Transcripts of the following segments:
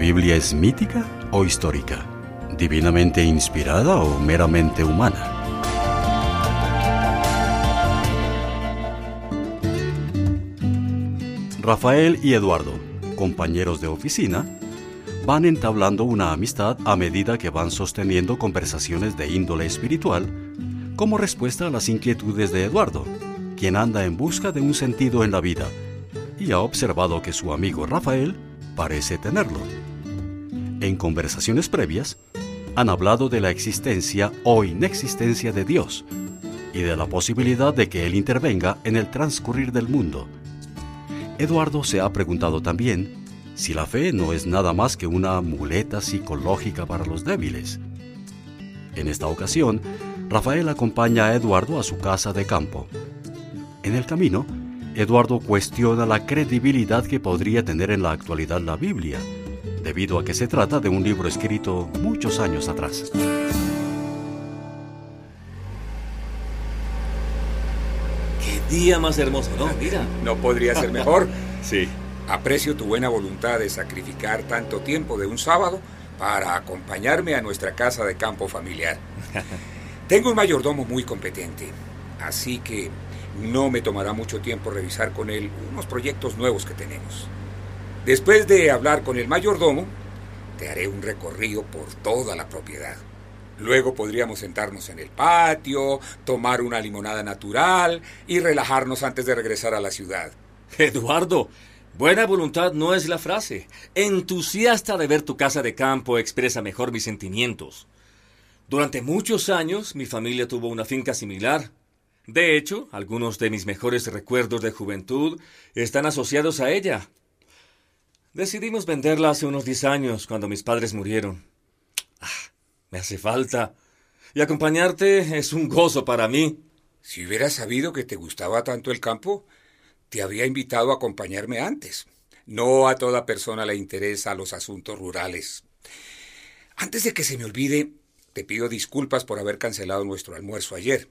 Biblia es mítica o histórica? ¿Divinamente inspirada o meramente humana? Rafael y Eduardo, compañeros de oficina, van entablando una amistad a medida que van sosteniendo conversaciones de índole espiritual como respuesta a las inquietudes de Eduardo, quien anda en busca de un sentido en la vida y ha observado que su amigo Rafael parece tenerlo. En conversaciones previas, han hablado de la existencia o inexistencia de Dios y de la posibilidad de que Él intervenga en el transcurrir del mundo. Eduardo se ha preguntado también si la fe no es nada más que una muleta psicológica para los débiles. En esta ocasión, Rafael acompaña a Eduardo a su casa de campo. En el camino, Eduardo cuestiona la credibilidad que podría tener en la actualidad la Biblia, debido a que se trata de un libro escrito muchos años atrás. Qué día más hermoso, ¿no? Mira. No podría ser mejor. Sí. Aprecio tu buena voluntad de sacrificar tanto tiempo de un sábado para acompañarme a nuestra casa de campo familiar. Tengo un mayordomo muy competente, así que no me tomará mucho tiempo revisar con él unos proyectos nuevos que tenemos. Después de hablar con el mayordomo, te haré un recorrido por toda la propiedad. Luego podríamos sentarnos en el patio, tomar una limonada natural y relajarnos antes de regresar a la ciudad. Eduardo, buena voluntad no es la frase. Entusiasta de ver tu casa de campo expresa mejor mis sentimientos. Durante muchos años mi familia tuvo una finca similar. De hecho, algunos de mis mejores recuerdos de juventud están asociados a ella. Decidimos venderla hace unos 10 años, cuando mis padres murieron. Ah, me hace falta. Y acompañarte es un gozo para mí. Si hubiera sabido que te gustaba tanto el campo, te habría invitado a acompañarme antes. No a toda persona le interesa los asuntos rurales. Antes de que se me olvide, te pido disculpas por haber cancelado nuestro almuerzo ayer.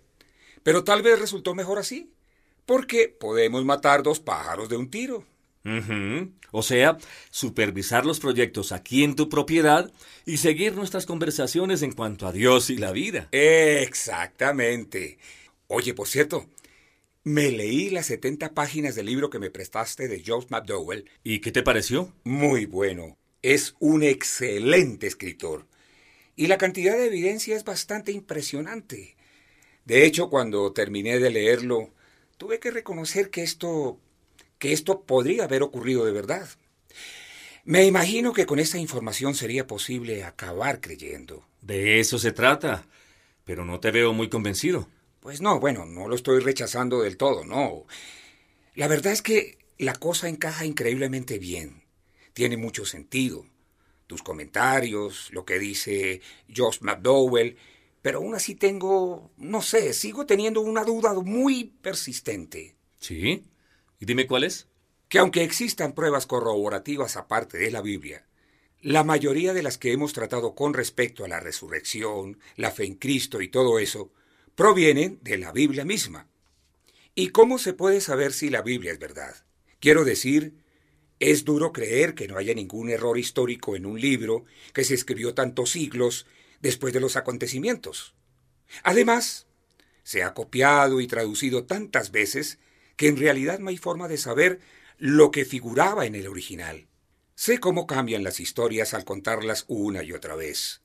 Pero tal vez resultó mejor así, porque podemos matar dos pájaros de un tiro. O sea, supervisar los proyectos aquí en tu propiedad y seguir nuestras conversaciones en cuanto a Dios y la vida. Exactamente. Oye, por cierto, me leí las 70 páginas del libro que me prestaste de George McDowell. ¿Y qué te pareció? Muy bueno. Es un excelente escritor. Y la cantidad de evidencia es bastante impresionante. De hecho, cuando terminé de leerlo, tuve que reconocer que esto que esto podría haber ocurrido de verdad. Me imagino que con esta información sería posible acabar creyendo. De eso se trata. Pero no te veo muy convencido. Pues no, bueno, no lo estoy rechazando del todo, no. La verdad es que la cosa encaja increíblemente bien. Tiene mucho sentido. Tus comentarios, lo que dice Josh McDowell, pero aún así tengo, no sé, sigo teniendo una duda muy persistente. ¿Sí? ¿Y dime cuál es? Que aunque existan pruebas corroborativas aparte de la Biblia, la mayoría de las que hemos tratado con respecto a la resurrección, la fe en Cristo y todo eso, provienen de la Biblia misma. ¿Y cómo se puede saber si la Biblia es verdad? Quiero decir, es duro creer que no haya ningún error histórico en un libro que se escribió tantos siglos después de los acontecimientos. Además, se ha copiado y traducido tantas veces que en realidad no hay forma de saber lo que figuraba en el original. Sé cómo cambian las historias al contarlas una y otra vez.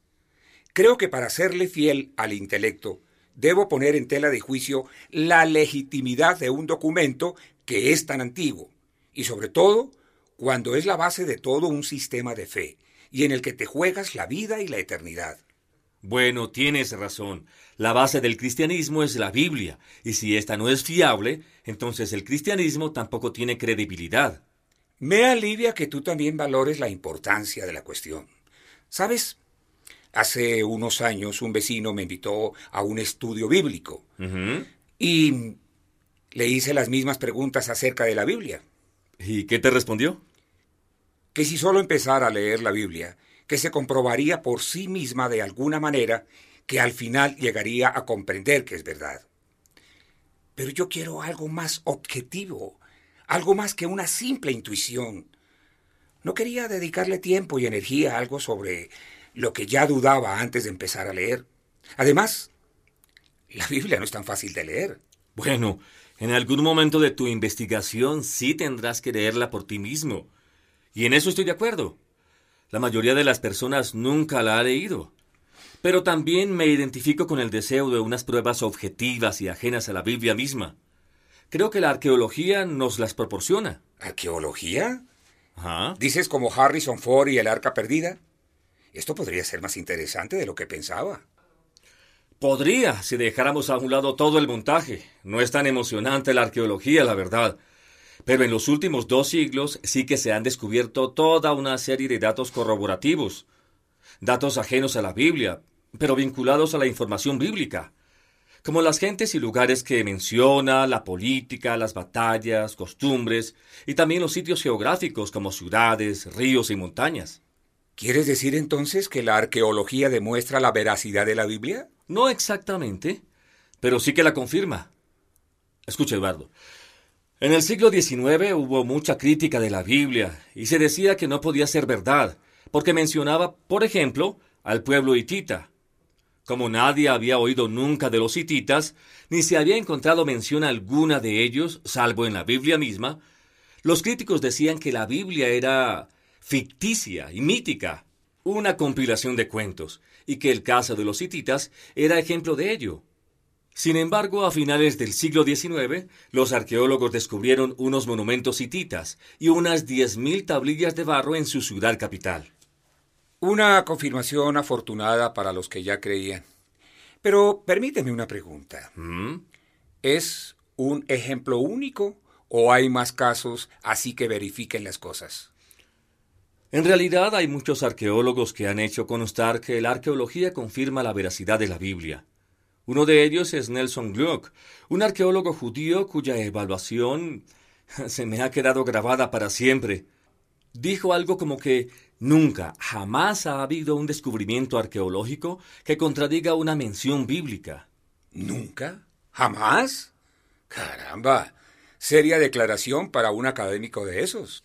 Creo que para serle fiel al intelecto, debo poner en tela de juicio la legitimidad de un documento que es tan antiguo, y sobre todo cuando es la base de todo un sistema de fe, y en el que te juegas la vida y la eternidad. Bueno, tienes razón. La base del cristianismo es la Biblia, y si esta no es fiable, entonces el cristianismo tampoco tiene credibilidad. Me alivia que tú también valores la importancia de la cuestión. ¿Sabes? Hace unos años un vecino me invitó a un estudio bíblico y le hice las mismas preguntas acerca de la Biblia. ¿Y qué te respondió? Que si solo empezara a leer la Biblia, que se comprobaría por sí misma de alguna manera que al final llegaría a comprender que es verdad. Pero yo quiero algo más objetivo, algo más que una simple intuición. No quería dedicarle tiempo y energía a algo sobre lo que ya dudaba antes de empezar a leer. Además, la Biblia no es tan fácil de leer. Bueno, en algún momento de tu investigación sí tendrás que leerla por ti mismo. Y en eso estoy de acuerdo. La mayoría de las personas nunca la ha leído. Pero también me identifico con el deseo de unas pruebas objetivas y ajenas a la Biblia misma. Creo que la arqueología nos las proporciona. ¿Arqueología? ¿Dices como Harrison Ford y el arca perdida? Esto podría ser más interesante de lo que pensaba. Podría, si dejáramos a un lado todo el montaje. No es tan emocionante la arqueología, la verdad. Pero en los últimos dos siglos sí que se han descubierto toda una serie de datos corroborativos. Datos ajenos a la Biblia, pero vinculados a la información bíblica. Como las gentes y lugares que menciona, la política, las batallas, costumbres, y también los sitios geográficos como ciudades, ríos y montañas. ¿Quieres decir entonces que la arqueología demuestra la veracidad de la Biblia? No exactamente, pero sí que la confirma. Escucha, Eduardo. En el siglo XIX hubo mucha crítica de la Biblia y se decía que no podía ser verdad, porque mencionaba, por ejemplo, al pueblo hitita. Como nadie había oído nunca de los hititas, ni se había encontrado mención alguna de ellos, salvo en la Biblia misma, los críticos decían que la Biblia era ficticia y mítica, una compilación de cuentos, y que el caso de los hititas era ejemplo de ello. Sin embargo, a finales del siglo XIX, los arqueólogos descubrieron unos monumentos hititas y unas 10.000 tablillas de barro en su ciudad capital. Una confirmación afortunada para los que ya creían. Pero permíteme una pregunta. ¿Mm? ¿Es un ejemplo único o hay más casos así que verifiquen las cosas? En realidad hay muchos arqueólogos que han hecho constar que la arqueología confirma la veracidad de la Biblia. Uno de ellos es Nelson Gluck, un arqueólogo judío cuya evaluación se me ha quedado grabada para siempre. Dijo algo como que nunca, jamás ha habido un descubrimiento arqueológico que contradiga una mención bíblica. ¿Nunca? ¿Jamás? Caramba. Seria declaración para un académico de esos.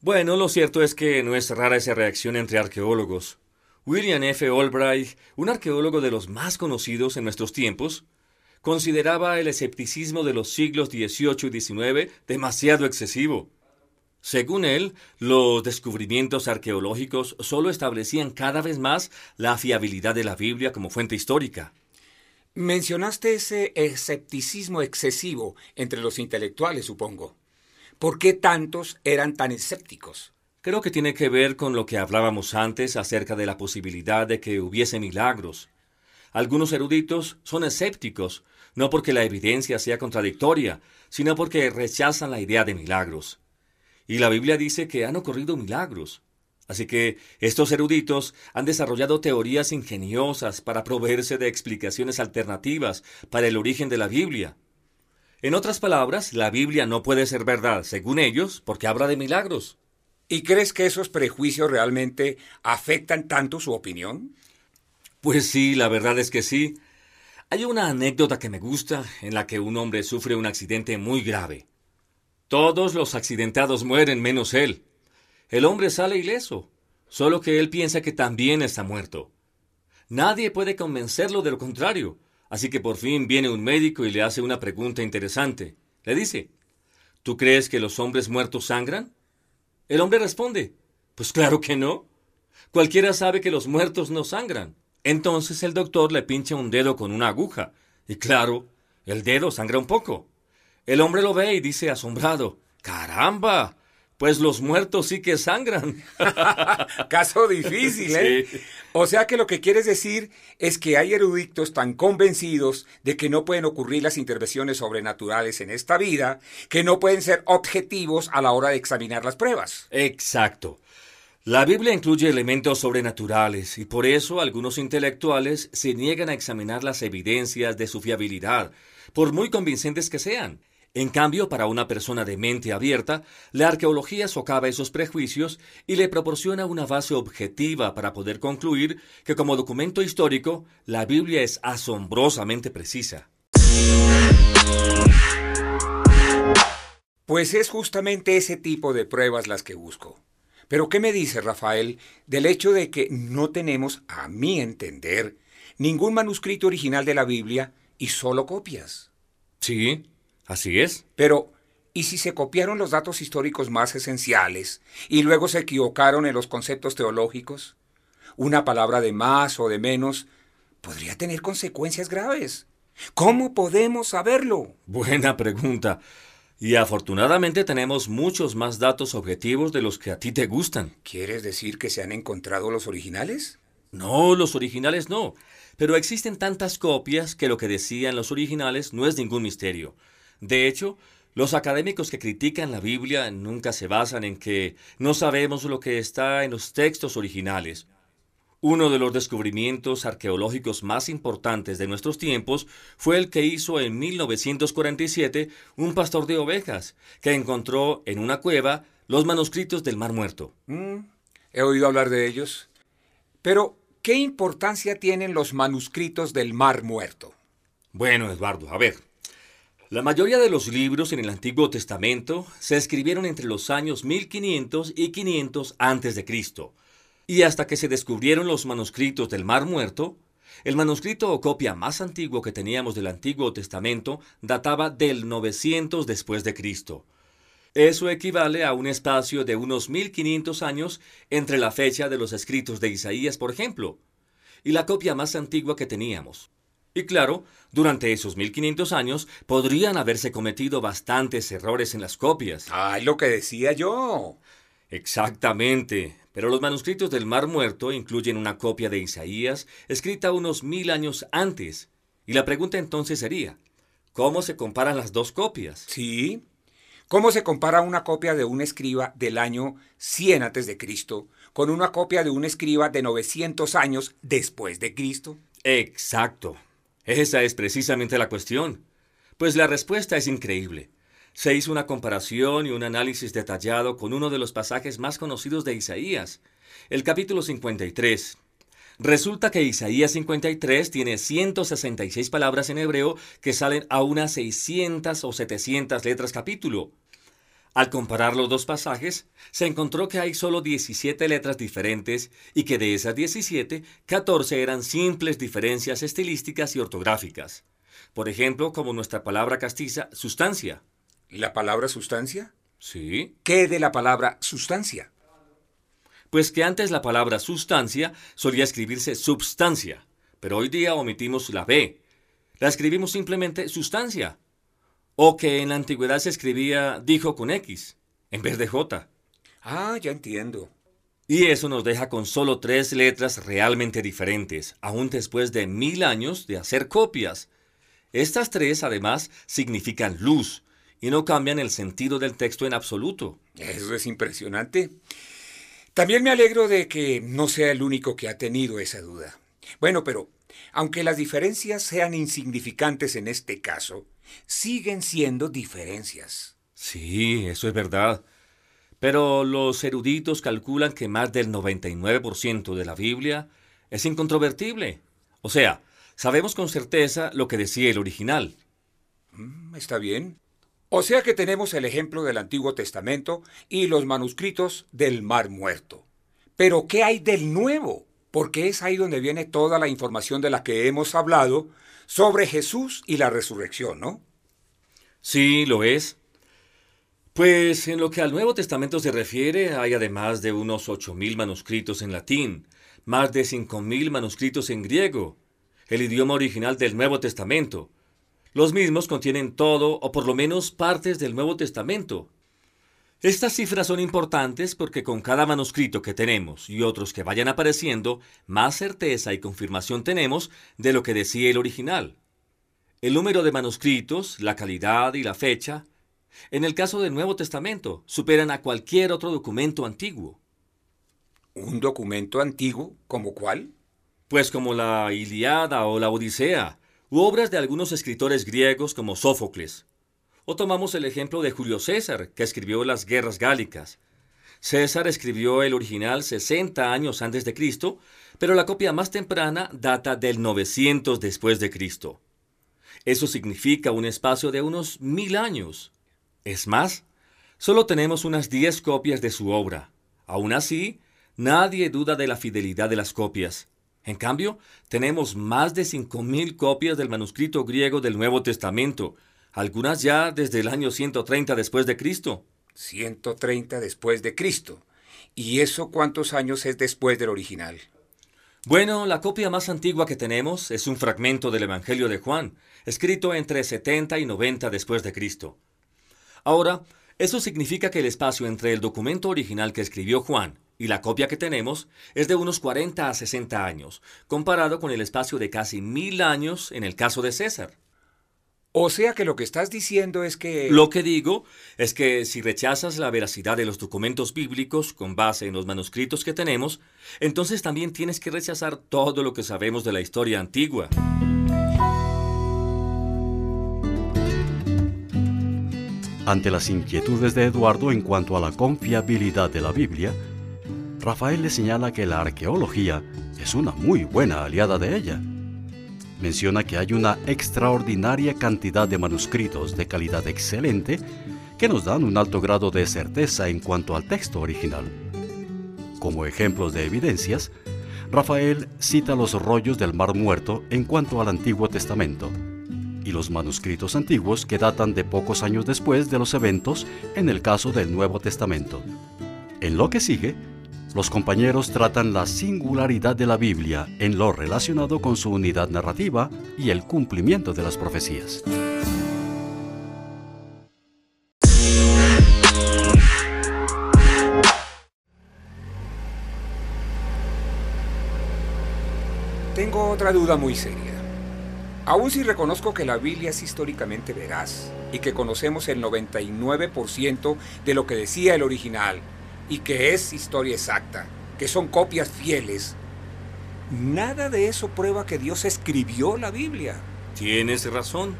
Bueno, lo cierto es que no es rara esa reacción entre arqueólogos. William F. Albright, un arqueólogo de los más conocidos en nuestros tiempos, consideraba el escepticismo de los siglos XVIII y XIX demasiado excesivo. Según él, los descubrimientos arqueológicos solo establecían cada vez más la fiabilidad de la Biblia como fuente histórica. Mencionaste ese escepticismo excesivo entre los intelectuales, supongo. ¿Por qué tantos eran tan escépticos? Creo que tiene que ver con lo que hablábamos antes acerca de la posibilidad de que hubiese milagros. Algunos eruditos son escépticos, no porque la evidencia sea contradictoria, sino porque rechazan la idea de milagros. Y la Biblia dice que han ocurrido milagros. Así que estos eruditos han desarrollado teorías ingeniosas para proveerse de explicaciones alternativas para el origen de la Biblia. En otras palabras, la Biblia no puede ser verdad, según ellos, porque habla de milagros. ¿Y crees que esos prejuicios realmente afectan tanto su opinión? Pues sí, la verdad es que sí. Hay una anécdota que me gusta en la que un hombre sufre un accidente muy grave. Todos los accidentados mueren menos él. El hombre sale ileso, solo que él piensa que también está muerto. Nadie puede convencerlo de lo contrario, Así que por fin viene un médico y le hace una pregunta interesante. Le dice, ¿tú crees que los hombres muertos sangran? El hombre responde, pues claro que no. Cualquiera sabe que los muertos no sangran. Entonces el doctor le pincha un dedo con una aguja. Y claro, el dedo sangra un poco. El hombre lo ve y dice asombrado, ¡Caramba! Pues los muertos sí que sangran. Caso difícil, ¿eh? O sea que lo que quieres decir es que hay eruditos tan convencidos de que no pueden ocurrir las intervenciones sobrenaturales en esta vida, que no pueden ser objetivos a la hora de examinar las pruebas. Exacto. La Biblia incluye elementos sobrenaturales y por eso algunos intelectuales se niegan a examinar las evidencias de su fiabilidad, por muy convincentes que sean. En cambio, para una persona de mente abierta, la arqueología socava esos prejuicios y le proporciona una base objetiva para poder concluir que como documento histórico, la Biblia es asombrosamente precisa. Pues es justamente ese tipo de pruebas las que busco. Pero ¿qué me dice Rafael del hecho de que no tenemos, a mi entender, ningún manuscrito original de la Biblia y solo copias? Sí, así es. Pero, ¿y si se copiaron los datos históricos más esenciales y luego se equivocaron en los conceptos teológicos? Una palabra de más o de menos podría tener consecuencias graves. ¿Cómo podemos saberlo? Buena pregunta. Y afortunadamente tenemos muchos más datos objetivos de los que a ti te gustan. ¿Quieres decir que se han encontrado los originales? No, los originales no. Pero existen tantas copias que lo que decían los originales no es ningún misterio. De hecho, los académicos que critican la Biblia nunca se basan en que no sabemos lo que está en los textos originales. Uno de los descubrimientos arqueológicos más importantes de nuestros tiempos fue el que hizo en 1947 un pastor de ovejas, que encontró en una cueva los manuscritos del Mar Muerto. Mm, he oído hablar de ellos. Pero, ¿qué importancia tienen los manuscritos del Mar Muerto? Bueno, Eduardo, a ver. La mayoría de los libros en el Antiguo Testamento se escribieron entre los años 1500 y 500 antes de Cristo y hasta que se descubrieron los manuscritos del Mar Muerto, el manuscrito o copia más antiguo que teníamos del Antiguo Testamento databa del 900 después de Cristo. Eso equivale a un espacio de unos 1500 años entre la fecha de los escritos de Isaías, por ejemplo, y la copia más antigua que teníamos. Y claro, durante esos 1500 años podrían haberse cometido bastantes errores en las copias. ¡Ay, lo que decía yo! Exactamente. Pero los manuscritos del Mar Muerto incluyen una copia de Isaías escrita unos mil años antes. Y la pregunta entonces sería, ¿cómo se comparan las dos copias? Sí. ¿Cómo se compara una copia de un escriba del año 100 antes de Cristo con una copia de un escriba de 900 años después de Cristo? Exacto. Esa es precisamente la cuestión. Pues la respuesta es increíble se hizo una comparación y un análisis detallado con uno de los pasajes más conocidos de Isaías, el capítulo 53. Resulta que Isaías 53 tiene 166 palabras en hebreo que salen a unas 600 o 700 letras capítulo. Al comparar los dos pasajes, se encontró que hay solo 17 letras diferentes y que de esas 17, 14 eran simples diferencias estilísticas y ortográficas. Por ejemplo, como nuestra palabra castiza, sustancia. ¿La palabra sustancia? Sí. ¿Qué de la palabra sustancia? Pues que antes la palabra sustancia solía escribirse substancia, pero hoy día omitimos la B. La escribimos simplemente sustancia. O que en la antigüedad se escribía dijo con X, en vez de J. Ah, ya entiendo. Y eso nos deja con solo tres letras realmente diferentes, aún después de mil años de hacer copias. Estas tres, además, significan luz, y no cambian el sentido del texto en absoluto. Eso es impresionante. También me alegro de que no sea el único que ha tenido esa duda. Bueno, pero aunque las diferencias sean insignificantes en este caso, siguen siendo diferencias. Sí, eso es verdad. Pero los eruditos calculan que más del 99% de la Biblia es incontrovertible. O sea, sabemos con certeza lo que decía el original. Mm, está bien. O sea que tenemos el ejemplo del Antiguo Testamento y los manuscritos del Mar Muerto. Pero ¿qué hay del Nuevo? Porque es ahí donde viene toda la información de la que hemos hablado sobre Jesús y la resurrección, ¿no? Sí, lo es. Pues en lo que al Nuevo Testamento se refiere, hay además de unos 8.000 manuscritos en latín, más de 5.000 manuscritos en griego, el idioma original del Nuevo Testamento, los mismos contienen todo o por lo menos partes del Nuevo Testamento. Estas cifras son importantes porque con cada manuscrito que tenemos y otros que vayan apareciendo, más certeza y confirmación tenemos de lo que decía el original. El número de manuscritos, la calidad y la fecha, en el caso del Nuevo Testamento, superan a cualquier otro documento antiguo. ¿Un documento antiguo? ¿Como cuál? Pues como la Iliada o la Odisea, u obras de algunos escritores griegos como Sófocles. Tomamos el ejemplo de Julio César, que escribió las guerras gálicas. César escribió el original 60 años antes de Cristo, pero la copia más temprana data del 900 después de Cristo. Eso significa un espacio de unos mil años. Es más, solo tenemos unas 10 copias de su obra, Aún así, nadie duda de la fidelidad de las copias. En cambio, tenemos más de 5.000 copias del manuscrito griego del Nuevo Testamento, algunas ya desde el año 130 después de Cristo. 130 después de Cristo. ¿Y eso cuántos años es después del original? Bueno, la copia más antigua que tenemos es un fragmento del Evangelio de Juan, escrito entre 70 y 90 después de Cristo. Ahora, eso significa que el espacio entre el documento original que escribió Juan y la copia que tenemos es de unos 40 a 60 años, comparado con el espacio de casi mil años en el caso de César. O sea que lo que estás diciendo es que... Lo que digo es que si rechazas la veracidad de los documentos bíblicos con base en los manuscritos que tenemos, entonces también tienes que rechazar todo lo que sabemos de la historia antigua. Ante las inquietudes de Eduardo en cuanto a la confiabilidad de la Biblia, Rafael le señala que la arqueología es una muy buena aliada de ella menciona que hay una extraordinaria cantidad de manuscritos de calidad excelente que nos dan un alto grado de certeza en cuanto al texto original. Como ejemplos de evidencias, Rafael cita los rollos del Mar Muerto en cuanto al Antiguo Testamento y los manuscritos antiguos que datan de pocos años después de los eventos en el caso del Nuevo Testamento. En lo que sigue, los compañeros tratan la singularidad de la Biblia en lo relacionado con su unidad narrativa y el cumplimiento de las profecías. Tengo otra duda muy seria. Aún si reconozco que la Biblia es históricamente veraz y que conocemos el 99% de lo que decía el original, y que es historia exacta, que son copias fieles, nada de eso prueba que Dios escribió la Biblia. Tienes razón.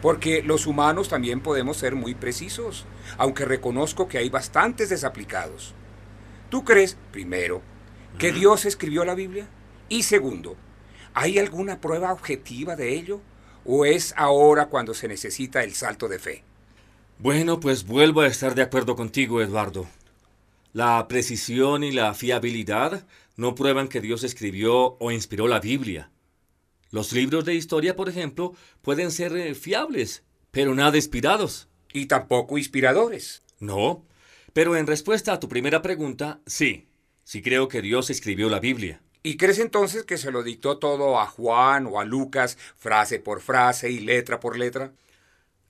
Porque los humanos también podemos ser muy precisos, aunque reconozco que hay bastantes desaplicados. ¿Tú crees, primero, que Dios escribió la Biblia? Y segundo, ¿hay alguna prueba objetiva de ello? ¿O es ahora cuando se necesita el salto de fe? Bueno, pues vuelvo a estar de acuerdo contigo, Eduardo. La precisión y la fiabilidad no prueban que Dios escribió o inspiró la Biblia. Los libros de historia, por ejemplo, pueden ser eh, fiables, pero nada inspirados. Y tampoco inspiradores. No, pero en respuesta a tu primera pregunta, sí, sí creo que Dios escribió la Biblia. ¿Y crees entonces que se lo dictó todo a Juan o a Lucas, frase por frase y letra por letra?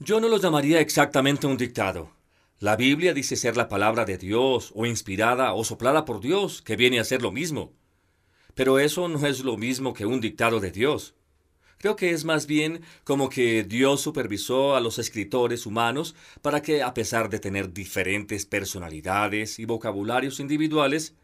Yo no lo llamaría exactamente un dictado. La Biblia dice ser la palabra de Dios, o inspirada o soplada por Dios, que viene a ser lo mismo. Pero eso no es lo mismo que un dictado de Dios. Creo que es más bien como que Dios supervisó a los escritores humanos para que, a pesar de tener diferentes personalidades y vocabularios individuales,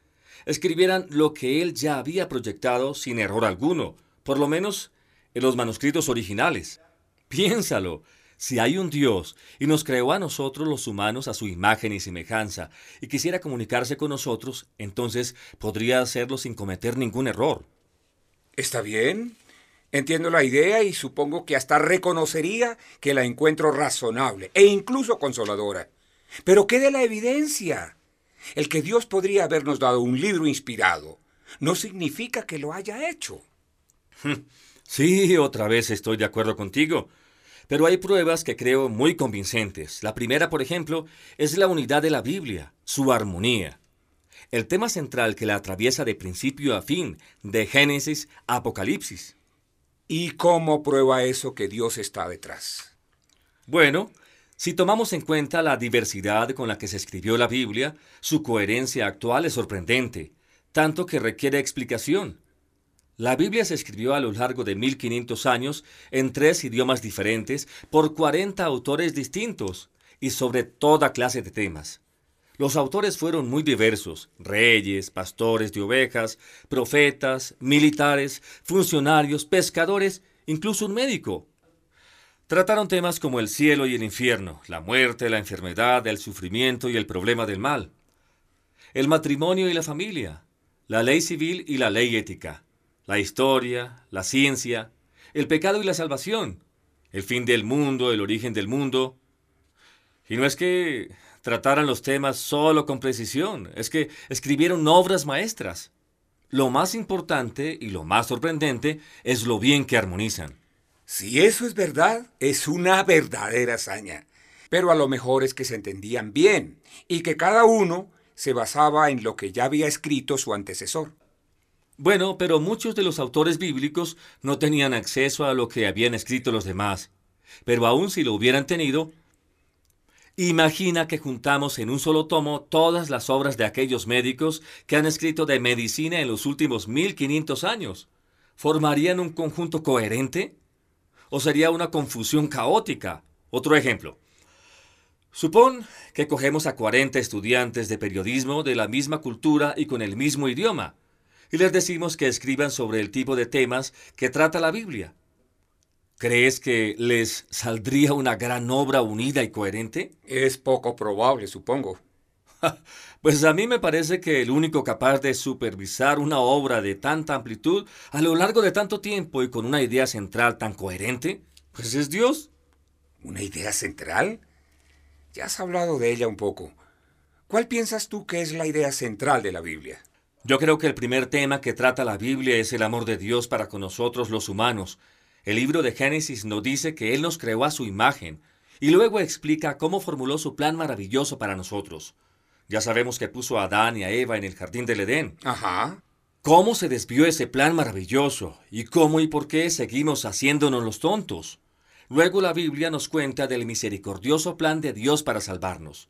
escribieran lo que Él ya había proyectado sin error alguno, por lo menos en los manuscritos originales. Piénsalo, si hay un Dios y nos creó a nosotros los humanos a su imagen y semejanza y quisiera comunicarse con nosotros, entonces podría hacerlo sin cometer ningún error. Está bien. Entiendo la idea y supongo que hasta reconocería que la encuentro razonable e incluso consoladora. Pero ¿qué de la evidencia? El que Dios podría habernos dado un libro inspirado no significa que lo haya hecho. Sí, otra vez estoy de acuerdo contigo. Pero hay pruebas que creo muy convincentes. La primera, por ejemplo, es la unidad de la Biblia, su armonía. El tema central que la atraviesa de principio a fin, de Génesis a Apocalipsis. ¿Y cómo prueba eso que Dios está detrás? Bueno, si tomamos en cuenta la diversidad con la que se escribió la Biblia, su coherencia actual es sorprendente, tanto que requiere explicación. La Biblia se escribió a lo largo de 1500 años en tres idiomas diferentes por 40 autores distintos y sobre toda clase de temas. Los autores fueron muy diversos, reyes, pastores de ovejas, profetas, militares, funcionarios, pescadores, incluso un médico. Trataron temas como el cielo y el infierno, la muerte, la enfermedad, el sufrimiento y el problema del mal, el matrimonio y la familia, la ley civil y la ley ética, la historia, la ciencia, el pecado y la salvación, el fin del mundo, el origen del mundo. Y no es que trataran los temas solo con precisión, es que escribieron obras maestras. Lo más importante y lo más sorprendente es lo bien que armonizan. Si eso es verdad, es una verdadera hazaña. Pero a lo mejor es que se entendían bien y que cada uno se basaba en lo que ya había escrito su antecesor. Bueno, pero muchos de los autores bíblicos no tenían acceso a lo que habían escrito los demás. Pero aun si lo hubieran tenido, imagina que juntamos en un solo tomo todas las obras de aquellos médicos que han escrito de medicina en los últimos 1500 años. ¿Formarían un conjunto coherente? ¿O sería una confusión caótica? Otro ejemplo. Supón que cogemos a 40 estudiantes de periodismo de la misma cultura y con el mismo idioma, y les decimos que escriban sobre el tipo de temas que trata la Biblia. ¿Crees que les saldría una gran obra unida y coherente? Es poco probable, supongo. Pues a mí me parece que el único capaz de supervisar una obra de tanta amplitud a lo largo de tanto tiempo y con una idea central tan coherente, pues es Dios. ¿Una idea central? Ya has hablado de ella un poco. ¿Cuál piensas tú que es la idea central de la Biblia? Yo creo que el primer tema que trata la Biblia es el amor de Dios para con nosotros los humanos. El libro de Génesis nos dice que Él nos creó a su imagen y luego explica cómo formuló su plan maravilloso para nosotros. Ya sabemos que puso a Adán y a Eva en el jardín del Edén. Ajá. ¿Cómo se desvió ese plan maravilloso? ¿Y cómo y por qué seguimos haciéndonos los tontos? Luego la Biblia nos cuenta del misericordioso plan de Dios para salvarnos.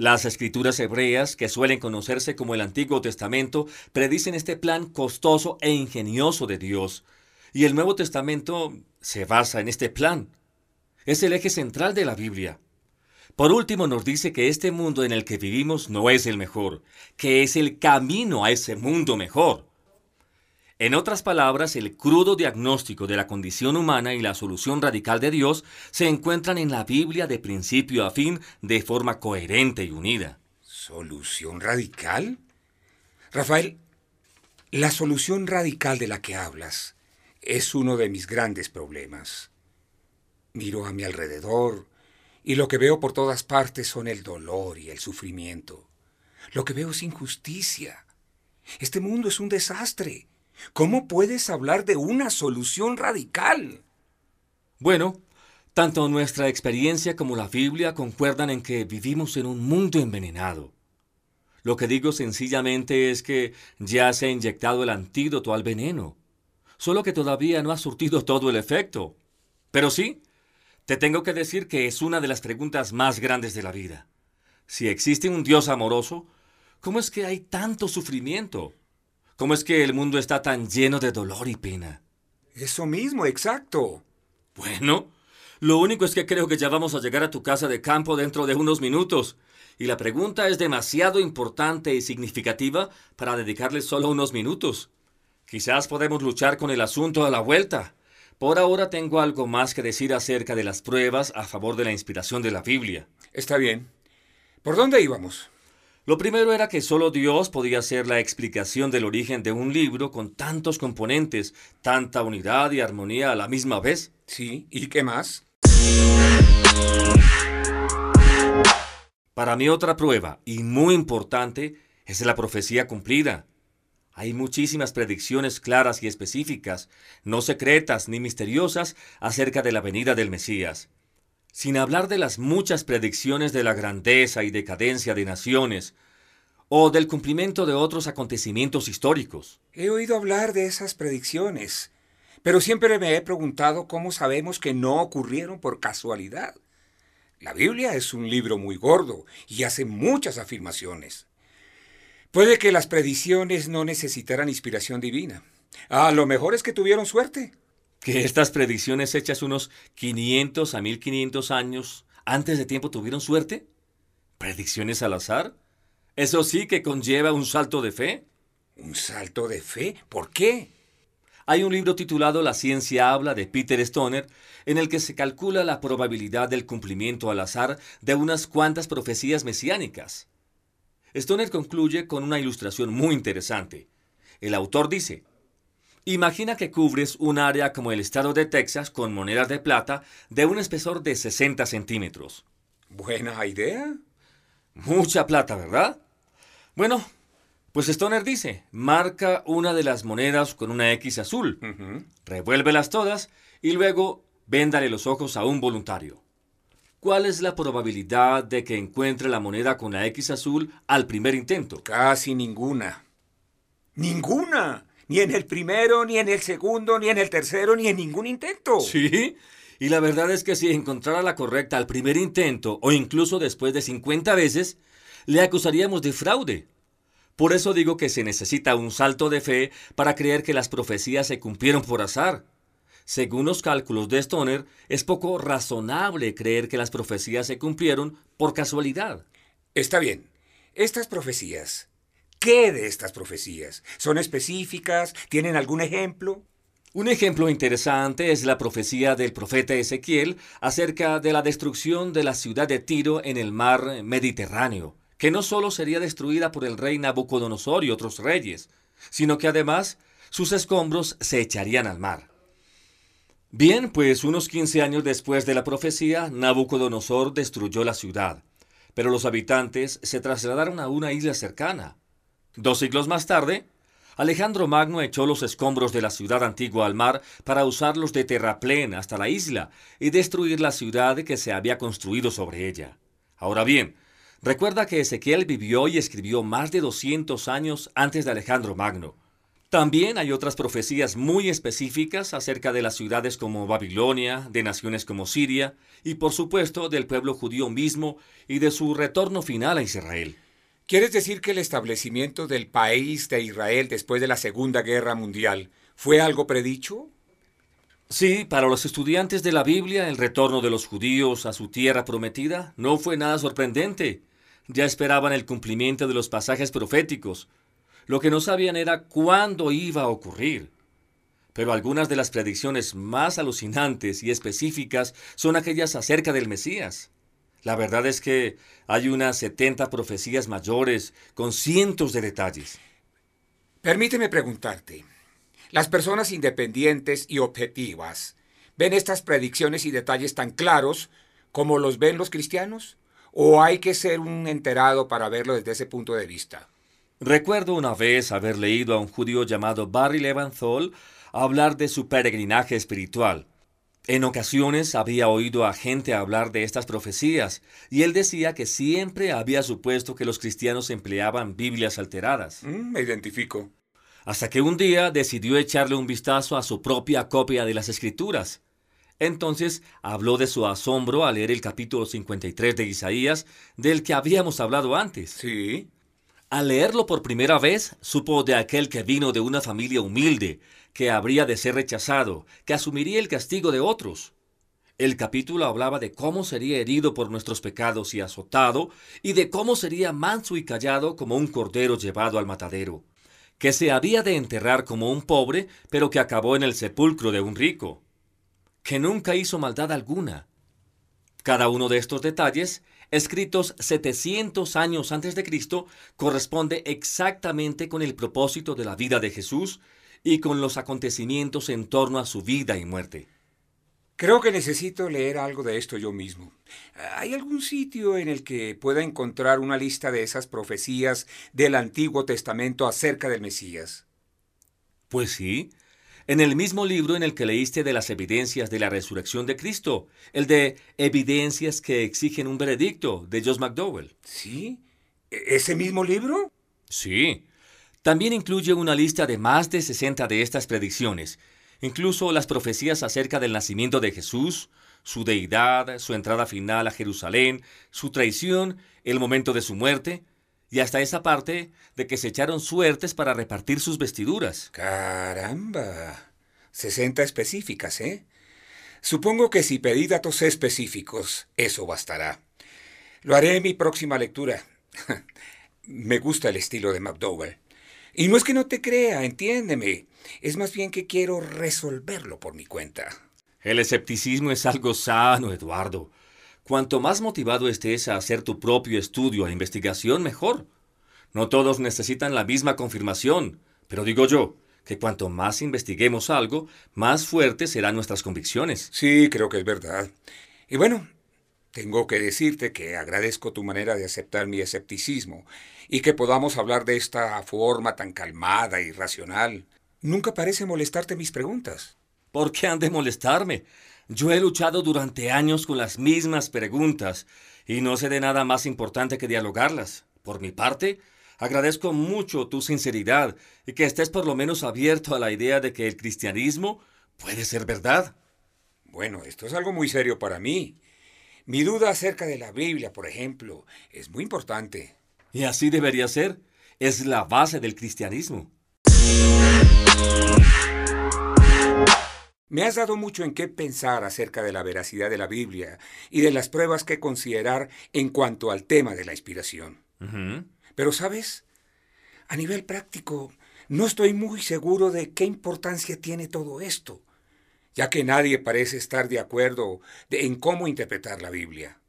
Las escrituras hebreas, que suelen conocerse como el Antiguo Testamento, predicen este plan costoso e ingenioso de Dios. Y el Nuevo Testamento se basa en este plan. Es el eje central de la Biblia. Por último, nos dice que este mundo en el que vivimos no es el mejor, que es el camino a ese mundo mejor. En otras palabras, el crudo diagnóstico de la condición humana y la solución radical de Dios se encuentran en la Biblia de principio a fin de forma coherente y unida. ¿Solución radical? Rafael, la solución radical de la que hablas es uno de mis grandes problemas. Miro a mi alrededor y lo que veo por todas partes son el dolor y el sufrimiento. Lo que veo es injusticia. Este mundo es un desastre. ¿Cómo puedes hablar de una solución radical? Bueno, tanto nuestra experiencia como la Biblia concuerdan en que vivimos en un mundo envenenado. Lo que digo sencillamente es que ya se ha inyectado el antídoto al veneno, solo que todavía no ha surtido todo el efecto. Pero sí, te tengo que decir que es una de las preguntas más grandes de la vida. Si existe un Dios amoroso, ¿cómo es que hay tanto sufrimiento? ¿Cómo es que el mundo está tan lleno de dolor y pena? Eso mismo, exacto. Bueno, lo único es que creo que ya vamos a llegar a tu casa de campo dentro de unos minutos. Y la pregunta es demasiado importante y significativa para dedicarle solo unos minutos. Quizás podemos luchar con el asunto a la vuelta. Por ahora tengo algo más que decir acerca de las pruebas a favor de la inspiración de la Biblia. Está bien. ¿Por dónde íbamos? Lo primero era que solo Dios podía ser la explicación del origen de un libro con tantos componentes, tanta unidad y armonía a la misma vez. Sí, ¿y qué más? Para mí otra prueba, y muy importante, es la profecía cumplida. Hay muchísimas predicciones claras y específicas, no secretas ni misteriosas, acerca de la venida del Mesías sin hablar de las muchas predicciones de la grandeza y decadencia de naciones, o del cumplimiento de otros acontecimientos históricos. He oído hablar de esas predicciones, pero siempre me he preguntado cómo sabemos que no ocurrieron por casualidad. La Biblia es un libro muy gordo y hace muchas afirmaciones. Puede que las predicciones no necesitaran inspiración divina. A lo mejor es que tuvieron suerte que estas predicciones hechas unos 500 a 1500 años antes de tiempo tuvieron suerte? ¿Predicciones al azar? Eso sí que conlleva un salto de fe. ¿Un salto de fe? ¿Por qué? Hay un libro titulado La ciencia habla de Peter Stoner en el que se calcula la probabilidad del cumplimiento al azar de unas cuantas profecías mesiánicas. Stoner concluye con una ilustración muy interesante. El autor dice, Imagina que cubres un área como el estado de Texas con monedas de plata de un espesor de 60 centímetros. Buena idea. Mucha plata, ¿verdad? Bueno, pues Stoner dice, marca una de las monedas con una X azul, revuélvelas todas y luego véndale los ojos a un voluntario. ¿Cuál es la probabilidad de que encuentre la moneda con la X azul al primer intento? Casi ninguna. Ninguna. Ni en el primero, ni en el segundo, ni en el tercero, ni en ningún intento. Sí. Y la verdad es que si encontrara la correcta al primer intento, o incluso después de 50 veces, le acusaríamos de fraude. Por eso digo que se necesita un salto de fe para creer que las profecías se cumplieron por azar. Según los cálculos de Stoner, es poco razonable creer que las profecías se cumplieron por casualidad. Está bien. Estas profecías, ¿qué de estas profecías? ¿Son específicas? ¿Tienen algún ejemplo? Un ejemplo interesante es la profecía del profeta Ezequiel acerca de la destrucción de la ciudad de Tiro en el mar Mediterráneo, que no solo sería destruida por el rey Nabucodonosor y otros reyes, sino que además sus escombros se echarían al mar. Bien, pues unos 15 años después de la profecía, Nabucodonosor destruyó la ciudad, pero los habitantes se trasladaron a una isla cercana. Dos siglos más tarde, Alejandro Magno echó los escombros de la ciudad antigua al mar para usarlos de terraplén hasta la isla y destruir la ciudad que se había construido sobre ella. Ahora bien, recuerda que Ezequiel vivió y escribió más de 200 años antes de Alejandro Magno. También hay otras profecías muy específicas acerca de las ciudades como Babilonia, de naciones como Siria y por supuesto del pueblo judío mismo y de su retorno final a Israel. ¿Quieres decir que el establecimiento del país de Israel después de la Segunda Guerra Mundial fue algo predicho? Sí, para los estudiantes de la Biblia, el retorno de los judíos a su tierra prometida no fue nada sorprendente. Ya esperaban el cumplimiento de los pasajes proféticos, lo que no sabían era cuándo iba a ocurrir. Pero algunas de las predicciones más alucinantes y específicas son aquellas acerca del Mesías. La verdad es que hay unas 70 profecías mayores con cientos de detalles. Permíteme preguntarte, ¿las personas independientes y objetivas ven estas predicciones y detalles tan claros como los ven los cristianos? ¿O hay que ser un enterado para verlo desde ese punto de vista? Recuerdo una vez haber leído a un judío llamado Barry Leventhal hablar de su peregrinaje espiritual. En ocasiones había oído a gente hablar de estas profecías, y él decía que siempre había supuesto que los cristianos empleaban Biblias alteradas. Mm, me identifico. Hasta que un día decidió echarle un vistazo a su propia copia de las Escrituras. Entonces habló de su asombro al leer el capítulo 53 de Isaías, del que habíamos hablado antes. Sí. Al leerlo por primera vez, supo de aquel que vino de una familia humilde, que habría de ser rechazado, que asumiría el castigo de otros. El capítulo hablaba de cómo sería herido por nuestros pecados y azotado, y de cómo sería manso y callado como un cordero llevado al matadero, que se había de enterrar como un pobre, pero que acabó en el sepulcro de un rico, que nunca hizo maldad alguna. Cada uno de estos detalles escritos 700 años antes de Cristo, corresponde exactamente con el propósito de la vida de Jesús y con los acontecimientos en torno a su vida y muerte. Creo que necesito leer algo de esto yo mismo. ¿Hay algún sitio en el que pueda encontrar una lista de esas profecías del Antiguo Testamento acerca del Mesías? Pues sí, en el mismo libro en el que leíste de las evidencias de la resurrección de Cristo, el de Evidencias que exigen un veredicto, de Josh McDowell. ¿Sí? ¿E-, ¿Ese mismo libro? Sí. También incluye una lista de más de 60 de estas predicciones, incluso las profecías acerca del nacimiento de Jesús, su deidad, su entrada final a Jerusalén, su traición, el momento de su muerte, y hasta esa parte de que se echaron suertes para repartir sus vestiduras. Caramba. 60 específicas, ¿eh? Supongo que si pedí datos específicos, eso bastará. Lo haré en mi próxima lectura. Me gusta el estilo de McDowell. Y no es que no te crea, entiéndeme. Es más bien que quiero resolverlo por mi cuenta. El escepticismo es algo sano, Eduardo. Cuanto más motivado estés a hacer tu propio estudio e investigación, mejor. No todos necesitan la misma confirmación, pero digo yo, que cuanto más investiguemos algo, más fuertes serán nuestras convicciones. Sí, creo que es verdad. Y bueno, Tengo que decirte que agradezco tu manera de aceptar mi escepticismo y que podamos hablar de esta forma tan calmada y racional. Nunca parece molestarte mis preguntas. ¿Por qué han de molestarme? Yo he luchado durante años con las mismas preguntas y no sé de nada más importante que dialogarlas. Por mi parte, agradezco mucho tu sinceridad y que estés por lo menos abierto a la idea de que el cristianismo puede ser verdad. Bueno, esto es algo muy serio para mí. Mi duda acerca de la Biblia, por ejemplo, es muy importante. Y así debería ser. Es la base del cristianismo. Me has dado mucho en qué pensar acerca de la veracidad de la Biblia y de las pruebas que considerar en cuanto al tema de la inspiración. Pero, ¿sabes? A nivel práctico, no estoy muy seguro de qué importancia tiene todo esto, ya que nadie parece estar de acuerdo en cómo interpretar la Biblia.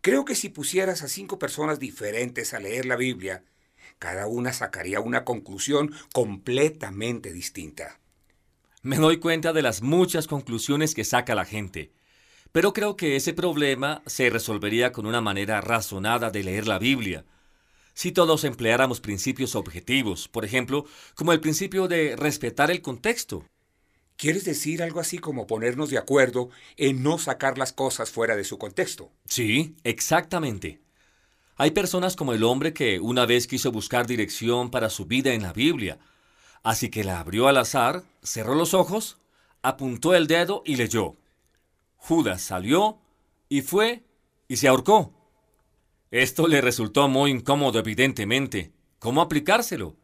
Creo que si pusieras a cinco personas diferentes a leer la Biblia, cada una sacaría una conclusión completamente distinta. Me doy cuenta de las muchas conclusiones que saca la gente, pero creo que ese problema se resolvería con una manera razonada de leer la Biblia. Si todos empleáramos principios objetivos, por ejemplo, como el principio de respetar el contexto. ¿Quieres decir algo así como ponernos de acuerdo en no sacar las cosas fuera de su contexto? Sí, exactamente. Hay personas como el hombre que una vez quiso buscar dirección para su vida en la Biblia, Así que la abrió al azar, cerró los ojos, apuntó el dedo y leyó. Judas salió y fue y se ahorcó. Esto le resultó muy incómodo, evidentemente. ¿Cómo aplicárselo?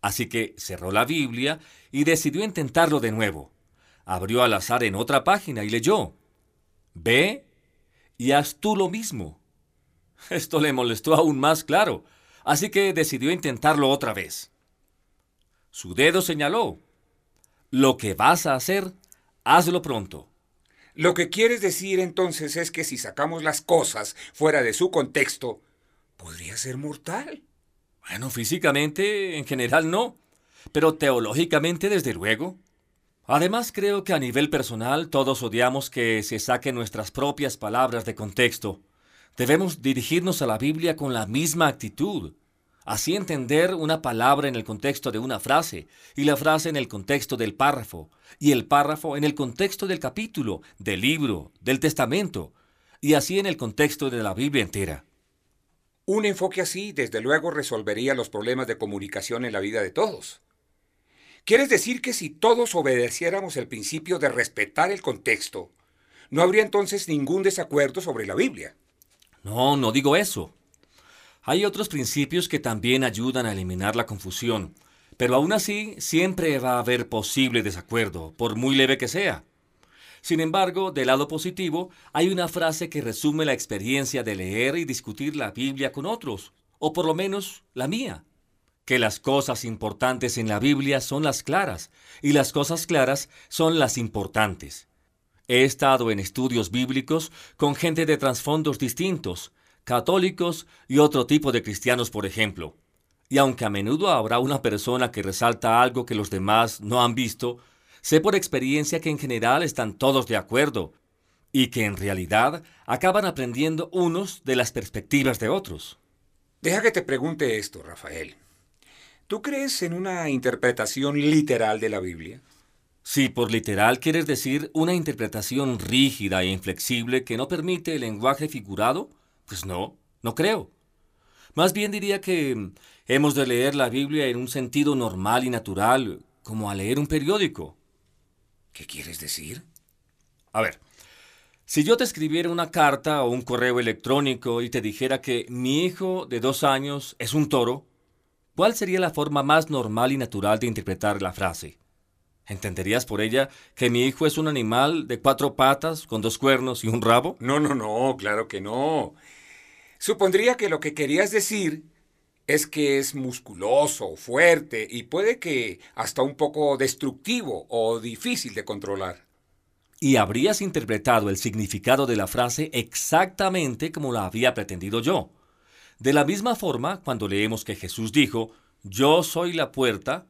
Así que cerró la Biblia y decidió intentarlo de nuevo. Abrió al azar en otra página y leyó. Ve y haz tú lo mismo. Esto le molestó aún más claro, así que decidió intentarlo otra vez. Su dedo señaló. Lo que vas a hacer, hazlo pronto. Lo que quieres decir entonces es que si sacamos las cosas fuera de su contexto, podría ser mortal. Bueno, físicamente, en general no, pero teológicamente desde luego. Además, creo que a nivel personal todos odiamos que se saquen nuestras propias palabras de contexto. Debemos dirigirnos a la Biblia con la misma actitud. Así entender una palabra en el contexto de una frase, y la frase en el contexto del párrafo, y el párrafo en el contexto del capítulo, del libro, del testamento, y así en el contexto de la Biblia entera. Un enfoque así, desde luego, resolvería los problemas de comunicación en la vida de todos. ¿Quieres decir que si todos obedeciéramos el principio de respetar el contexto, no habría entonces ningún desacuerdo sobre la Biblia? No, no digo eso. Hay otros principios que también ayudan a eliminar la confusión, pero aún así siempre va a haber posible desacuerdo, por muy leve que sea. Sin embargo, del lado positivo, hay una frase que resume la experiencia de leer y discutir la Biblia con otros, o por lo menos la mía. Que las cosas importantes en la Biblia son las claras, y las cosas claras son las importantes. He estado en estudios bíblicos con gente de trasfondos distintos, católicos y otro tipo de cristianos, por ejemplo. Y aunque a menudo habrá una persona que resalta algo que los demás no han visto, sé por experiencia que en general están todos de acuerdo y que en realidad acaban aprendiendo unos de las perspectivas de otros. Deja que te pregunte esto, Rafael. ¿Tú crees en una interpretación literal de la Biblia? Si por literal quieres decir una interpretación rígida e inflexible que no permite el lenguaje figurado, pues no, no creo. Más bien diría que hemos de leer la Biblia en un sentido normal y natural, como a leer un periódico. ¿Qué quieres decir? A ver, si yo te escribiera una carta o un correo electrónico y te dijera que mi hijo de dos años es un toro, ¿cuál sería la forma más normal y natural de interpretar la frase? ¿Entenderías por ella que mi hijo es un animal de cuatro patas, con dos cuernos y un rabo? No, no, no, claro que no. Supondría que lo que querías decir es que es musculoso, fuerte y puede que hasta un poco destructivo o difícil de controlar. Y habrías interpretado el significado de la frase exactamente como la había pretendido yo. De la misma forma, cuando leemos que Jesús dijo, Yo soy la puerta,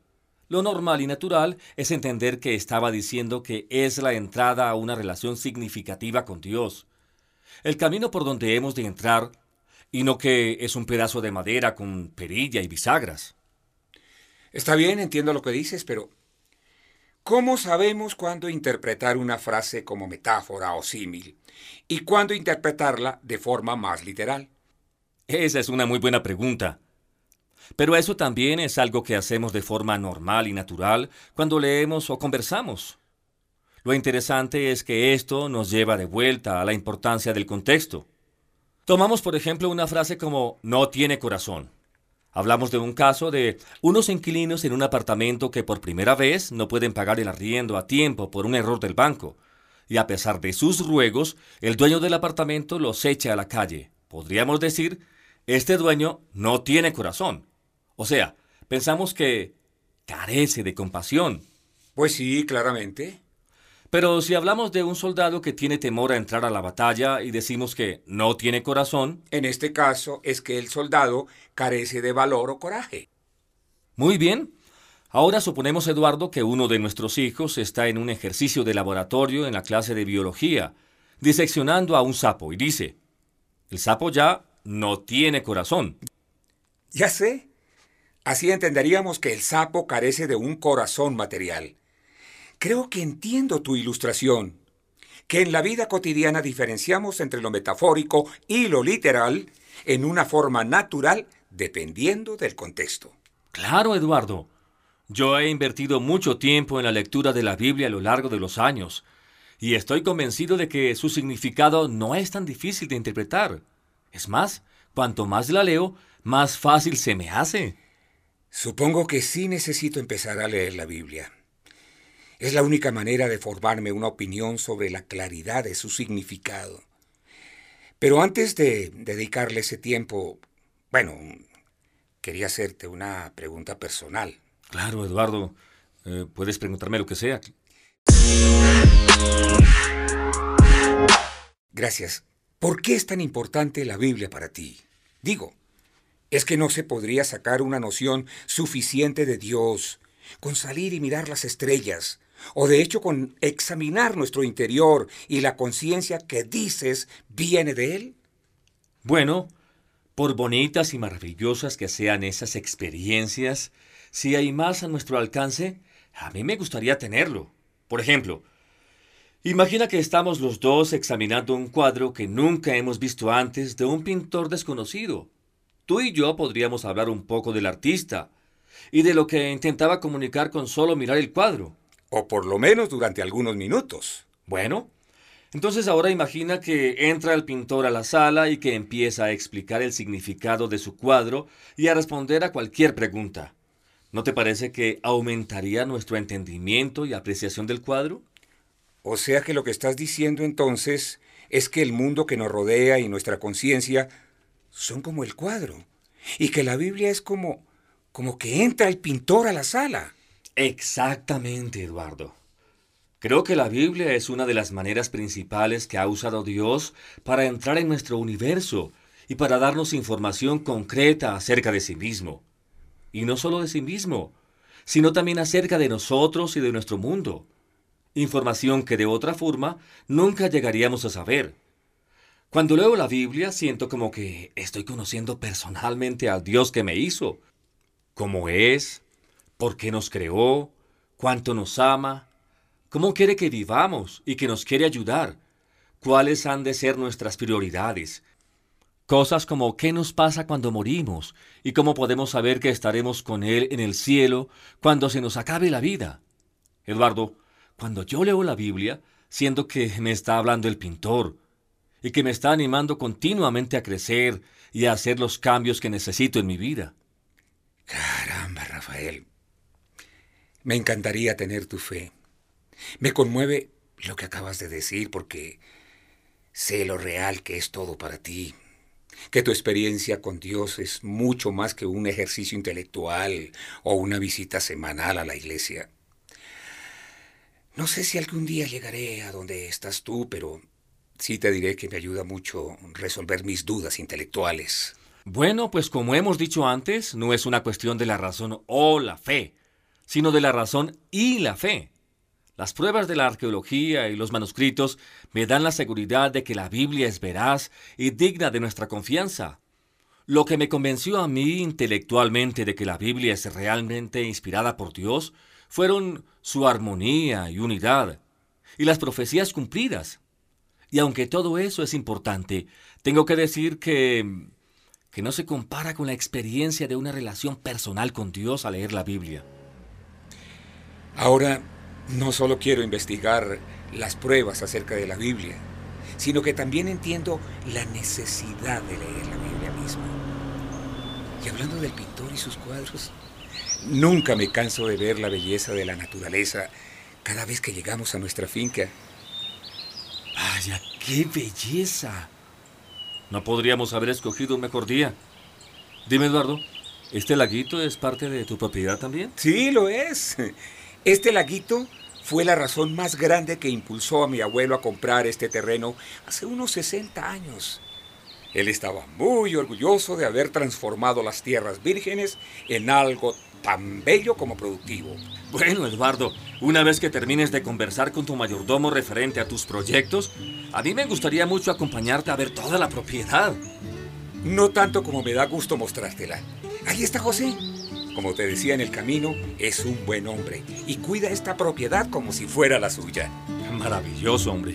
lo normal y natural es entender que estaba diciendo que es la entrada a una relación significativa con Dios. el camino por donde hemos de entrar, y no que es un pedazo de madera con perilla y bisagras. Está bien, entiendo lo que dices, pero ¿cómo sabemos cuándo interpretar una frase como metáfora o símil y cuándo interpretarla de forma más literal? Esa es una muy buena pregunta. Pero eso también es algo que hacemos de forma normal y natural cuando leemos o conversamos. Lo interesante es que esto nos lleva de vuelta a la importancia del contexto. Tomamos, por ejemplo, una frase como no tiene corazón. Hablamos de un caso de unos inquilinos en un apartamento que por primera vez no pueden pagar el arriendo a tiempo por un error del banco, y a pesar de sus ruegos, el dueño del apartamento los echa a la calle. Podríamos decir, este dueño no tiene corazón. O sea, pensamos que carece de compasión. Pues sí, claramente. Pero si hablamos de un soldado que tiene temor a entrar a la batalla y decimos que no tiene corazón, En este caso es que el soldado carece de valor o coraje. muy bien. Ahora suponemos, Eduardo, que uno de nuestros hijos está en un ejercicio de laboratorio en la clase de biología, diseccionando a un sapo y dice, el sapo ya no tiene corazón. Ya sé. Así entenderíamos que el sapo carece de un corazón material. Creo que entiendo tu ilustración. Que en la vida cotidiana diferenciamos entre lo metafórico y lo literal en una forma natural dependiendo del contexto. Claro, Eduardo. Yo he invertido mucho tiempo en la lectura de la Biblia a lo largo de los años, y estoy convencido de que su significado no es tan difícil de interpretar. Es más, cuanto más la leo, más fácil se me hace. Supongo que sí necesito empezar a leer la Biblia. Es la única manera de formarme una opinión sobre la claridad de su significado. Pero antes de dedicarle ese tiempo, bueno, quería hacerte una pregunta personal. Claro, Eduardo. Eh, puedes preguntarme lo que sea. Gracias. ¿Por qué es tan importante la Biblia para ti? Digo, ¿es que no se podría sacar una noción suficiente de Dios con salir y mirar las estrellas? O de hecho con examinar nuestro interior y la conciencia que dices viene de Él? Bueno, por bonitas y maravillosas que sean esas experiencias, si hay más a nuestro alcance, a mí me gustaría tenerlo. Por ejemplo, imagina que estamos los dos examinando un cuadro que nunca hemos visto antes de un pintor desconocido. Tú y yo podríamos hablar un poco del artista y de lo que intentaba comunicar con solo mirar el cuadro. O por lo menos durante algunos minutos. Bueno, entonces ahora imagina que entra el pintor a la sala y que empieza a explicar el significado de su cuadro y a responder a cualquier pregunta. ¿No te parece que aumentaría nuestro entendimiento y apreciación del cuadro? O sea que lo que estás diciendo entonces es que el mundo que nos rodea y nuestra conciencia son como el cuadro. Y que la Biblia es como, como que entra el pintor a la sala. Exactamente, Eduardo. Creo que la Biblia es una de las maneras principales que ha usado Dios para entrar en nuestro universo y para darnos información concreta acerca de sí mismo. Y no solo de sí mismo, sino también acerca de nosotros y de nuestro mundo. Información que de otra forma nunca llegaríamos a saber. Cuando leo la Biblia siento como que estoy conociendo personalmente al Dios que me hizo, cómo es, por qué nos creó, cuánto nos ama, cómo quiere que vivamos y que nos quiere ayudar, cuáles han de ser nuestras prioridades. Cosas como qué nos pasa cuando morimos y cómo podemos saber que estaremos con Él en el cielo cuando se nos acabe la vida. Eduardo, cuando yo leo la Biblia, siento que me está hablando el pintor y que me está animando continuamente a crecer y a hacer los cambios que necesito en mi vida. Caramba, Rafael. Me encantaría tener tu fe. Me conmueve lo que acabas de decir porque sé lo real que es todo para ti. Que tu experiencia con Dios es mucho más que un ejercicio intelectual o una visita semanal a la iglesia. No sé si algún día llegaré a donde estás tú, pero sí te diré que me ayuda mucho resolver mis dudas intelectuales. Bueno, pues como hemos dicho antes, no es una cuestión de la razón o la fe, sino de la razón y la fe. Las pruebas de la arqueología y los manuscritos me dan la seguridad de que la Biblia es veraz y digna de nuestra confianza. Lo que me convenció a mí intelectualmente de que la Biblia es realmente inspirada por Dios fueron su armonía y unidad, y las profecías cumplidas. Y aunque todo eso es importante, tengo que decir que que no se compara con la experiencia de una relación personal con Dios al leer la Biblia. Ahora, no solo quiero investigar las pruebas acerca de la Biblia, sino que también entiendo la necesidad de leer la Biblia misma. Y hablando del pintor y sus cuadros, nunca me canso de ver la belleza de la naturaleza cada vez que llegamos a nuestra finca. Vaya, qué belleza. No podríamos haber escogido un mejor día. Dime, Eduardo, ¿este laguito es parte de tu propiedad también? Sí, lo es. Este laguito fue la razón más grande que impulsó a mi abuelo a comprar este terreno hace unos 60 años. Él estaba muy orgulloso de haber transformado las tierras vírgenes en algo tan bello como productivo. Bueno, Eduardo, una vez que termines de conversar con tu mayordomo referente a tus proyectos, a mí me gustaría mucho acompañarte a ver toda la propiedad. No tanto como me da gusto mostrártela. Ahí está José. Como te decía en el camino, es un buen hombre y cuida esta propiedad como si fuera la suya. Maravilloso, hombre.